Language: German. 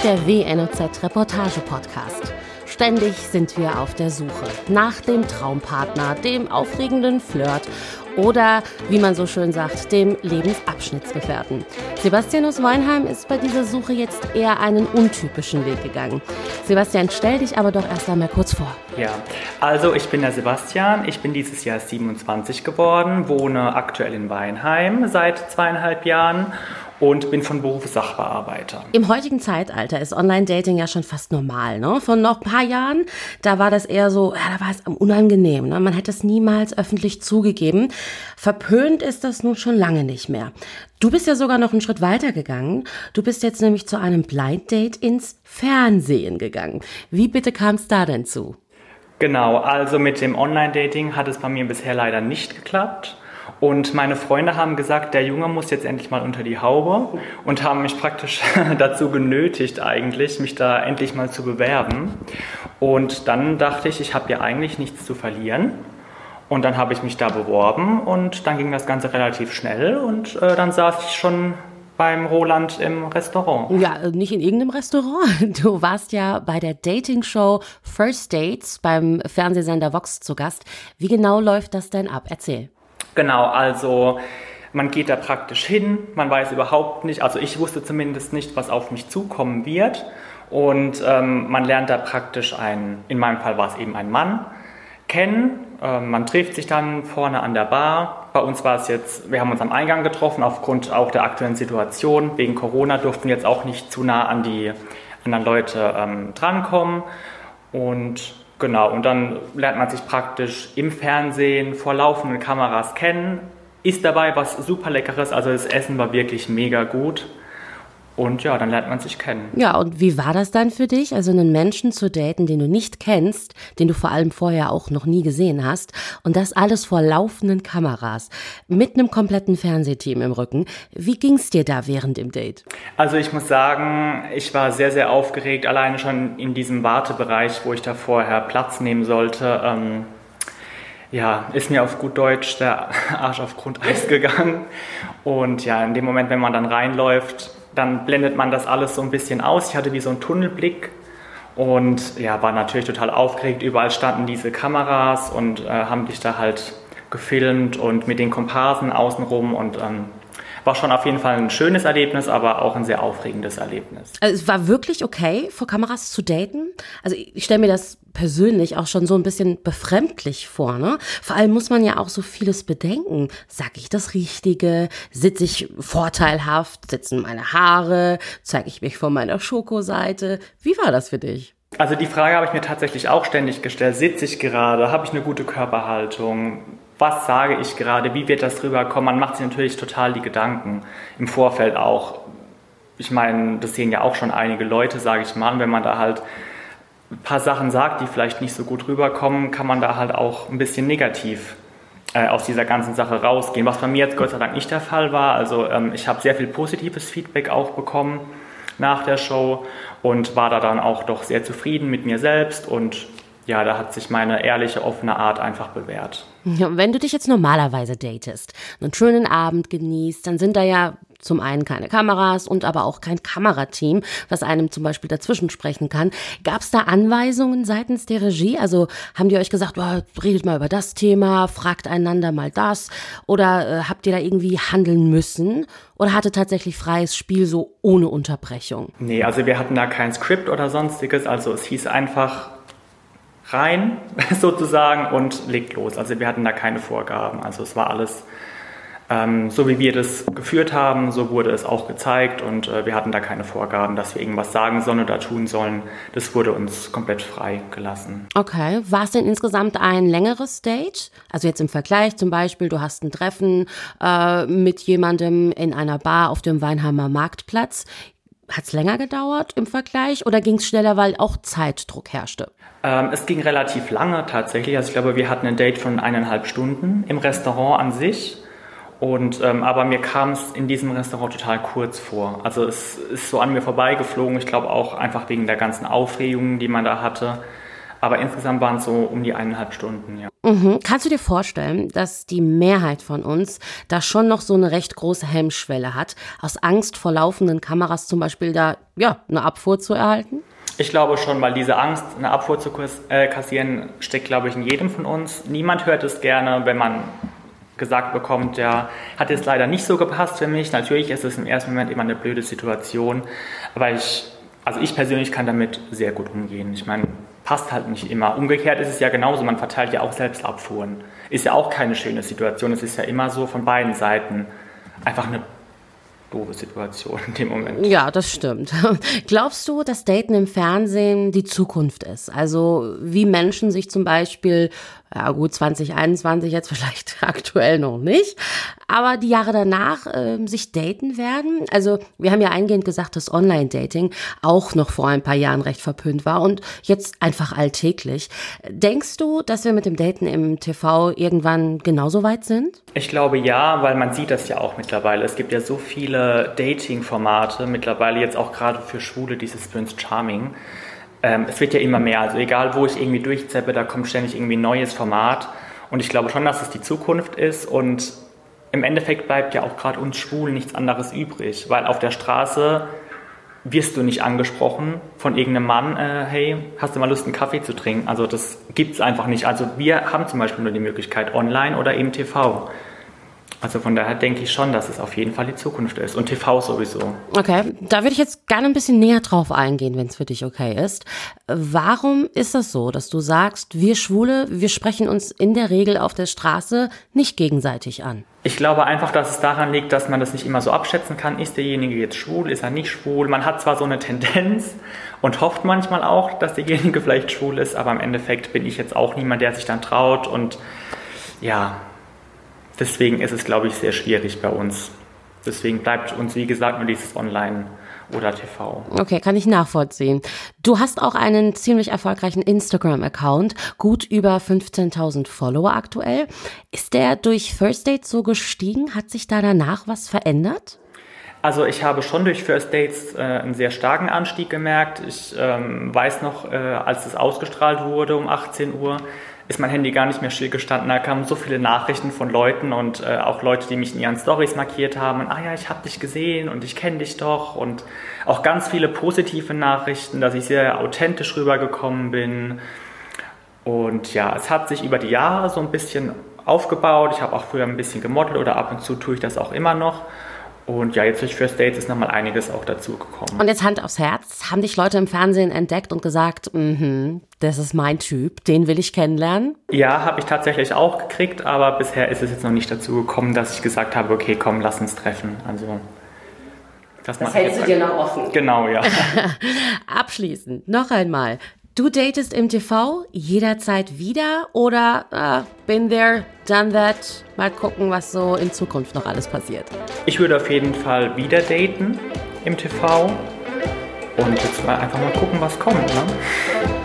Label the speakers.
Speaker 1: ist der WNOZ Reportage Podcast. Ständig sind wir auf der Suche nach dem Traumpartner, dem aufregenden Flirt oder, wie man so schön sagt, dem Lebensabschnittsgefährten. Sebastian aus Weinheim ist bei dieser Suche jetzt eher einen untypischen Weg gegangen. Sebastian, stell dich aber doch erst einmal kurz vor.
Speaker 2: Ja, also ich bin der Sebastian, ich bin dieses Jahr 27 geworden, wohne aktuell in Weinheim seit zweieinhalb Jahren und bin von Beruf Sachbearbeiter.
Speaker 1: Im heutigen Zeitalter ist Online-Dating ja schon fast normal. Ne? Von noch ein paar Jahren, da war das eher so, ja, da war es unangenehm. Ne? Man hätte es niemals öffentlich zugegeben. Verpönt ist das nun schon lange nicht mehr. Du bist ja sogar noch einen Schritt weiter gegangen. Du bist jetzt nämlich zu einem Blind Date ins Fernsehen gegangen. Wie bitte kam es da denn zu?
Speaker 2: Genau, also mit dem Online-Dating hat es bei mir bisher leider nicht geklappt. Und meine Freunde haben gesagt, der Junge muss jetzt endlich mal unter die Haube und haben mich praktisch dazu genötigt eigentlich, mich da endlich mal zu bewerben. Und dann dachte ich, ich habe ja eigentlich nichts zu verlieren. Und dann habe ich mich da beworben und dann ging das Ganze relativ schnell und äh, dann saß ich schon beim Roland im Restaurant.
Speaker 1: Ja, nicht in irgendeinem Restaurant. Du warst ja bei der Dating-Show First Dates beim Fernsehsender Vox zu Gast. Wie genau läuft das denn ab? Erzähl.
Speaker 2: Genau, also man geht da praktisch hin, man weiß überhaupt nicht, also ich wusste zumindest nicht, was auf mich zukommen wird. Und ähm, man lernt da praktisch einen, in meinem Fall war es eben ein Mann, kennen. Ähm, man trifft sich dann vorne an der Bar. Bei uns war es jetzt, wir haben uns am Eingang getroffen, aufgrund auch der aktuellen Situation. Wegen Corona durften wir jetzt auch nicht zu nah an die anderen Leute ähm, drankommen. Und Genau, und dann lernt man sich praktisch im Fernsehen vor laufenden Kameras kennen, isst dabei was super Leckeres, also das Essen war wirklich mega gut. Und ja, dann lernt man sich kennen.
Speaker 1: Ja, und wie war das dann für dich, also einen Menschen zu daten, den du nicht kennst, den du vor allem vorher auch noch nie gesehen hast und das alles vor laufenden Kameras, mit einem kompletten Fernsehteam im Rücken. Wie ging es dir da während dem Date?
Speaker 2: Also ich muss sagen, ich war sehr, sehr aufgeregt, alleine schon in diesem Wartebereich, wo ich da vorher Platz nehmen sollte. Ähm ja, ist mir auf gut Deutsch der Arsch auf Grundeis gegangen. Und ja, in dem Moment, wenn man dann reinläuft, dann blendet man das alles so ein bisschen aus. Ich hatte wie so einen Tunnelblick und ja, war natürlich total aufgeregt. Überall standen diese Kameras und äh, haben dich da halt gefilmt und mit den Komparsen außenrum und ähm, war schon auf jeden Fall ein schönes Erlebnis, aber auch ein sehr aufregendes Erlebnis.
Speaker 1: Also es war wirklich okay, vor Kameras zu daten. Also ich stelle mir das persönlich auch schon so ein bisschen befremdlich vor. Ne? Vor allem muss man ja auch so vieles bedenken. Sag ich das Richtige? Sitze ich vorteilhaft? Sitzen meine Haare? Zeige ich mich von meiner Schokoseite? Wie war das für dich?
Speaker 2: Also die Frage habe ich mir tatsächlich auch ständig gestellt. Sitze ich gerade? Habe ich eine gute Körperhaltung? Was sage ich gerade? Wie wird das rüberkommen? Man macht sich natürlich total die Gedanken im Vorfeld auch. Ich meine, das sehen ja auch schon einige Leute, sage ich mal. Wenn man da halt ein paar Sachen sagt, die vielleicht nicht so gut rüberkommen, kann man da halt auch ein bisschen negativ äh, aus dieser ganzen Sache rausgehen. Was bei mir jetzt Gott sei Dank nicht der Fall war. Also ähm, ich habe sehr viel positives Feedback auch bekommen nach der Show und war da dann auch doch sehr zufrieden mit mir selbst und ja, da hat sich meine ehrliche, offene Art einfach bewährt.
Speaker 1: Ja, wenn du dich jetzt normalerweise datest, einen schönen Abend genießt, dann sind da ja zum einen keine Kameras und aber auch kein Kamerateam, was einem zum Beispiel dazwischen sprechen kann. Gab es da Anweisungen seitens der Regie? Also haben die euch gesagt, oh, redet mal über das Thema, fragt einander mal das? Oder äh, habt ihr da irgendwie handeln müssen? Oder hatte tatsächlich freies Spiel so ohne Unterbrechung?
Speaker 2: Nee, also wir hatten da kein Skript oder sonstiges. Also es hieß einfach, rein sozusagen und legt los. Also wir hatten da keine Vorgaben. Also es war alles ähm, so, wie wir das geführt haben, so wurde es auch gezeigt und äh, wir hatten da keine Vorgaben, dass wir irgendwas sagen sollen oder tun sollen. Das wurde uns komplett frei gelassen.
Speaker 1: Okay. War es denn insgesamt ein längeres Date? Also jetzt im Vergleich zum Beispiel, du hast ein Treffen äh, mit jemandem in einer Bar auf dem Weinheimer Marktplatz. Hat es länger gedauert im Vergleich oder ging es schneller, weil auch Zeitdruck herrschte?
Speaker 2: Ähm, es ging relativ lange tatsächlich. Also ich glaube, wir hatten ein Date von eineinhalb Stunden im Restaurant an sich. Und, ähm, aber mir kam es in diesem Restaurant total kurz vor. Also es ist so an mir vorbeigeflogen. Ich glaube auch einfach wegen der ganzen Aufregungen, die man da hatte. Aber insgesamt waren es so um die eineinhalb Stunden, ja.
Speaker 1: Mhm. Kannst du dir vorstellen, dass die Mehrheit von uns da schon noch so eine recht große Hemmschwelle hat, aus Angst vor laufenden Kameras zum Beispiel da ja eine Abfuhr zu erhalten?
Speaker 2: Ich glaube schon, weil diese Angst, eine Abfuhr zu äh, kassieren, steckt, glaube ich, in jedem von uns. Niemand hört es gerne, wenn man gesagt bekommt, ja, hat jetzt leider nicht so gepasst für mich. Natürlich ist es im ersten Moment immer eine blöde Situation, aber ich, also ich persönlich kann damit sehr gut umgehen. Ich meine, passt halt nicht immer. Umgekehrt ist es ja genauso, man verteilt ja auch selbst Abfuhren. Ist ja auch keine schöne Situation. Es ist ja immer so von beiden Seiten einfach eine doofe Situation in dem Moment.
Speaker 1: Ja, das stimmt. Glaubst du, dass Daten im Fernsehen die Zukunft ist? Also wie Menschen sich zum Beispiel ja gut, 2021 jetzt vielleicht aktuell noch nicht, aber die Jahre danach äh, sich daten werden. Also wir haben ja eingehend gesagt, dass Online-Dating auch noch vor ein paar Jahren recht verpönt war und jetzt einfach alltäglich. Denkst du, dass wir mit dem Daten im TV irgendwann genauso weit sind?
Speaker 2: Ich glaube ja, weil man sieht das ja auch mittlerweile. Es gibt ja so viele Dating-Formate mittlerweile jetzt auch gerade für Schwule, dieses Prince Charming ähm, es wird ja immer mehr. Also egal, wo ich irgendwie durchzeppe, da kommt ständig irgendwie ein neues Format. Und ich glaube schon, dass es die Zukunft ist. Und im Endeffekt bleibt ja auch gerade uns Schwulen nichts anderes übrig. Weil auf der Straße wirst du nicht angesprochen von irgendeinem Mann, äh, hey, hast du mal Lust, einen Kaffee zu trinken? Also das gibt es einfach nicht. Also wir haben zum Beispiel nur die Möglichkeit online oder eben TV. Also von daher denke ich schon, dass es auf jeden Fall die Zukunft ist und TV sowieso.
Speaker 1: Okay, da würde ich jetzt gerne ein bisschen näher drauf eingehen, wenn es für dich okay ist. Warum ist das so, dass du sagst, wir Schwule, wir sprechen uns in der Regel auf der Straße nicht gegenseitig an?
Speaker 2: Ich glaube einfach, dass es daran liegt, dass man das nicht immer so abschätzen kann. Ist derjenige jetzt schwul, ist er nicht schwul? Man hat zwar so eine Tendenz und hofft manchmal auch, dass derjenige vielleicht schwul ist, aber im Endeffekt bin ich jetzt auch niemand, der sich dann traut und ja, Deswegen ist es, glaube ich, sehr schwierig bei uns. Deswegen bleibt uns, wie gesagt, nur dieses Online oder TV.
Speaker 1: Okay, kann ich nachvollziehen. Du hast auch einen ziemlich erfolgreichen Instagram-Account, gut über 15.000 Follower aktuell. Ist der durch First Dates so gestiegen? Hat sich da danach was verändert?
Speaker 2: Also ich habe schon durch First Dates äh, einen sehr starken Anstieg gemerkt. Ich ähm, weiß noch, äh, als es ausgestrahlt wurde um 18 Uhr, ist mein Handy gar nicht mehr stillgestanden. Da kamen so viele Nachrichten von Leuten und äh, auch Leute, die mich in ihren Stories markiert haben. Und, ah ja, ich habe dich gesehen und ich kenne dich doch. Und auch ganz viele positive Nachrichten, dass ich sehr authentisch rübergekommen bin. Und ja, es hat sich über die Jahre so ein bisschen aufgebaut. Ich habe auch früher ein bisschen gemodelt oder ab und zu tue ich das auch immer noch. Und ja, jetzt durch First Dates ist nochmal einiges auch dazu gekommen.
Speaker 1: Und jetzt Hand aufs Herz, haben dich Leute im Fernsehen entdeckt und gesagt, mhm, das ist mein Typ, den will ich kennenlernen?
Speaker 2: Ja, habe ich tatsächlich auch gekriegt, aber bisher ist es jetzt noch nicht dazu gekommen, dass ich gesagt habe, okay, komm, lass uns treffen. Also
Speaker 1: das, das hältst du dir noch offen.
Speaker 2: Genau, ja.
Speaker 1: Abschließend noch einmal. Du datest im TV jederzeit wieder oder uh, been there, done that? Mal gucken, was so in Zukunft noch alles passiert.
Speaker 2: Ich würde auf jeden Fall wieder daten im TV und jetzt mal einfach mal gucken, was kommt. Ne?